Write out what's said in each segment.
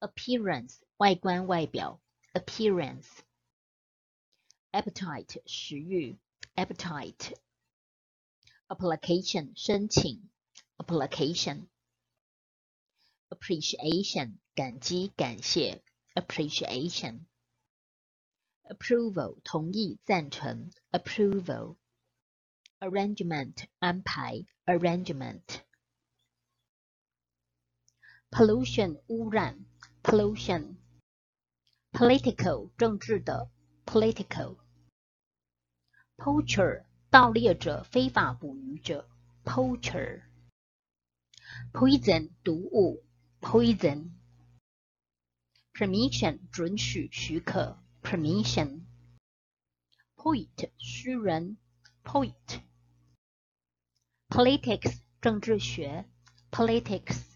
appearance 外观外表，appearance。appetite 食欲，appetite。application 申请，application。appreciation 感激感谢，appreciation。approval 同意赞成，approval。arrangement 安排，arrangement。pollution 污染 ，pollution。political 政治的，political。poacher 盗猎者、非法捕鱼者，poacher。poison 毒物，poison。permission 准许、许可，permission。poet 诗人，poet。politics 政治学，politics。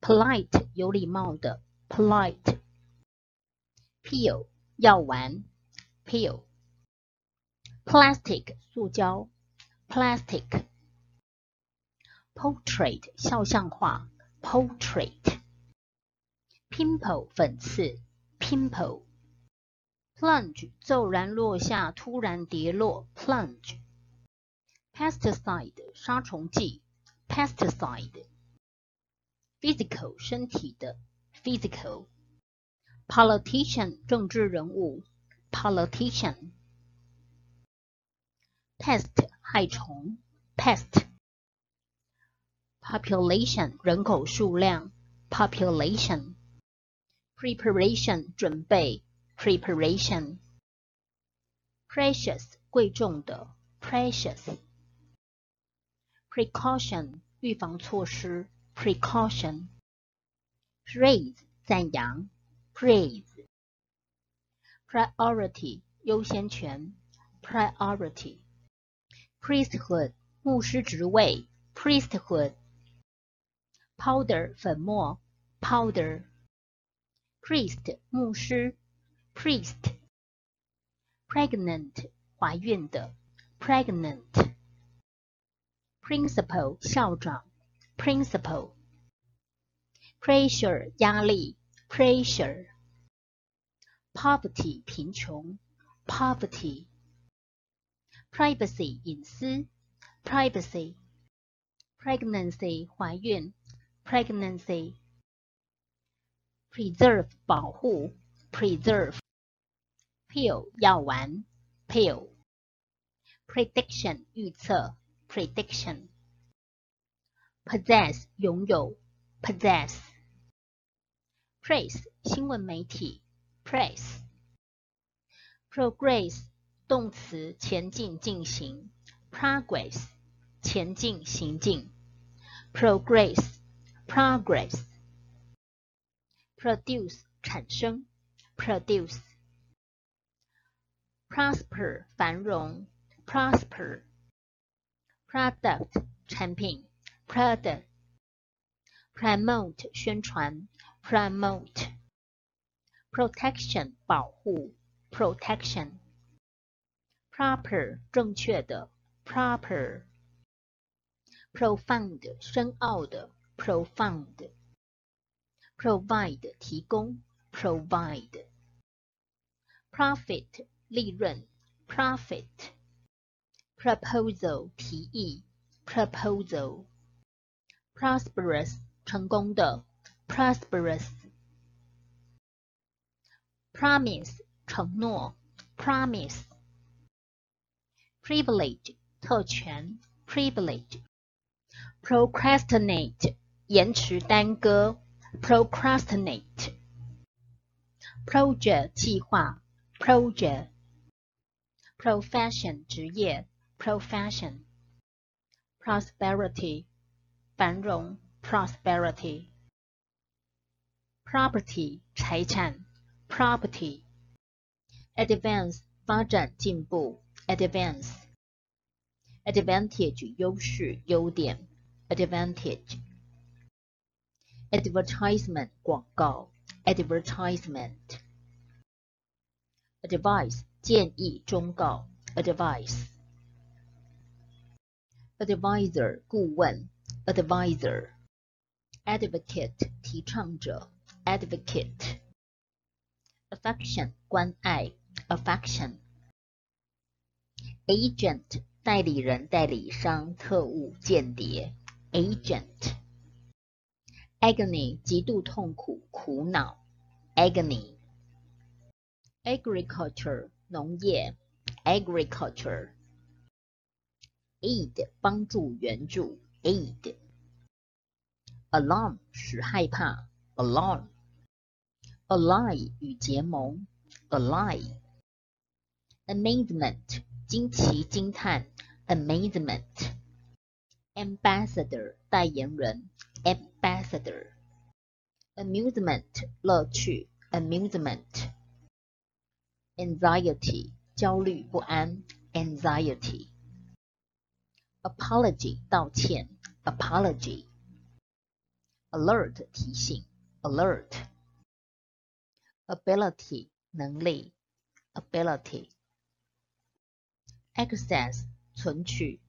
polite 有礼貌的，polite。pill 药丸，pill。plastic 塑胶，plastic。portrait 肖像画，portrait。pimple 粉刺，pimple。plunge 骤然落下，突然跌落，plunge。pesticide 杀虫剂，pesticide。 Physical 身体的，physical。politician 政治人物，politician。pest 害虫，pest。population 人口数量，population。preparation 准备，preparation。precious 贵重的，precious。precaution 预防措施。precaution, praise 赞扬，praise, priority 优先权，priority, priesthood 牧师职位，priesthood, powder 粉末，powder, priest 牧师，priest, pregnant 怀孕的，pregnant, principal 校长。 principal. Pressure 压力。Pressure. Poverty 贫穷。Poverty. Privacy 隐私。Privacy. Pregnancy pregnancy. Preserve preserve. Pill pill. Prediction prediction possess 拥有，possess。press 新闻媒体，press。progress 动词前进进行，progress 前进行进，progress progress。produce 产生，produce。prosper 繁荣，prosper。product 产品。 product promote 宣传 promote protection 保护 protection proper 正确的 proper profound 深奥的 profound provide 提供 provide profit 利润 profit proposal 提议 proposal prosperous 成功的 prosperous promise 承诺 promise privilege 特权 privilege procrastinate 延迟耽搁 procrastinate project 计划 project profession 职业 profession prosperity 繁荣 prosperity property 财产 property advance 发展进步 advance advantage 优势优点 advantage advertisement 广告 advertisement advice 建议忠告 advice advisor 顾问 advisor, advocate 提倡者 advocate。affection 关爱，affection。agent 代理人、代理商、特务、间谍，agent。agony 极度痛苦、苦恼，agony。agriculture 农业，agriculture。aid 帮助、援助 ，aid。alarm 使害怕，alarm。ally 与结盟，ally。amazement 惊奇、惊叹，amazement。ambassador 代言人，ambassador。amusement 乐趣，amusement。anxiety 焦虑不安，anxiety。 apology 道歉，apology。alert 提醒，alert。ability 能力，ability。access 存取，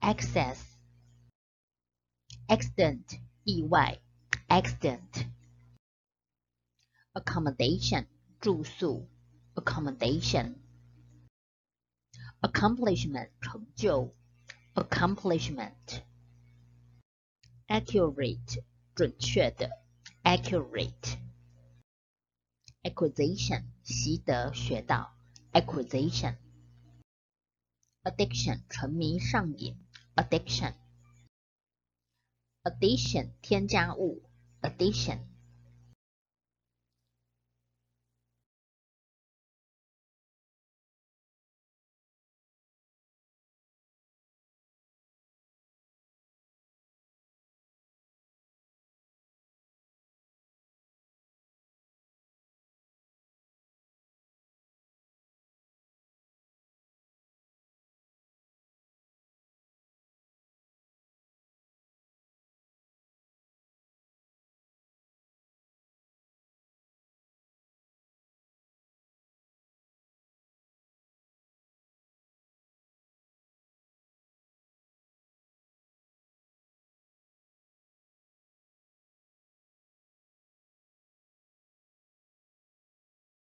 access。accident 意外，accident。accommodation 住宿，accommodation。accomplishment 成就 ，accomplishment。accurate 准确的，accurate。acquisition 习得学到，acquisition。addiction 沉迷上瘾，addiction。addition 添加物，addition。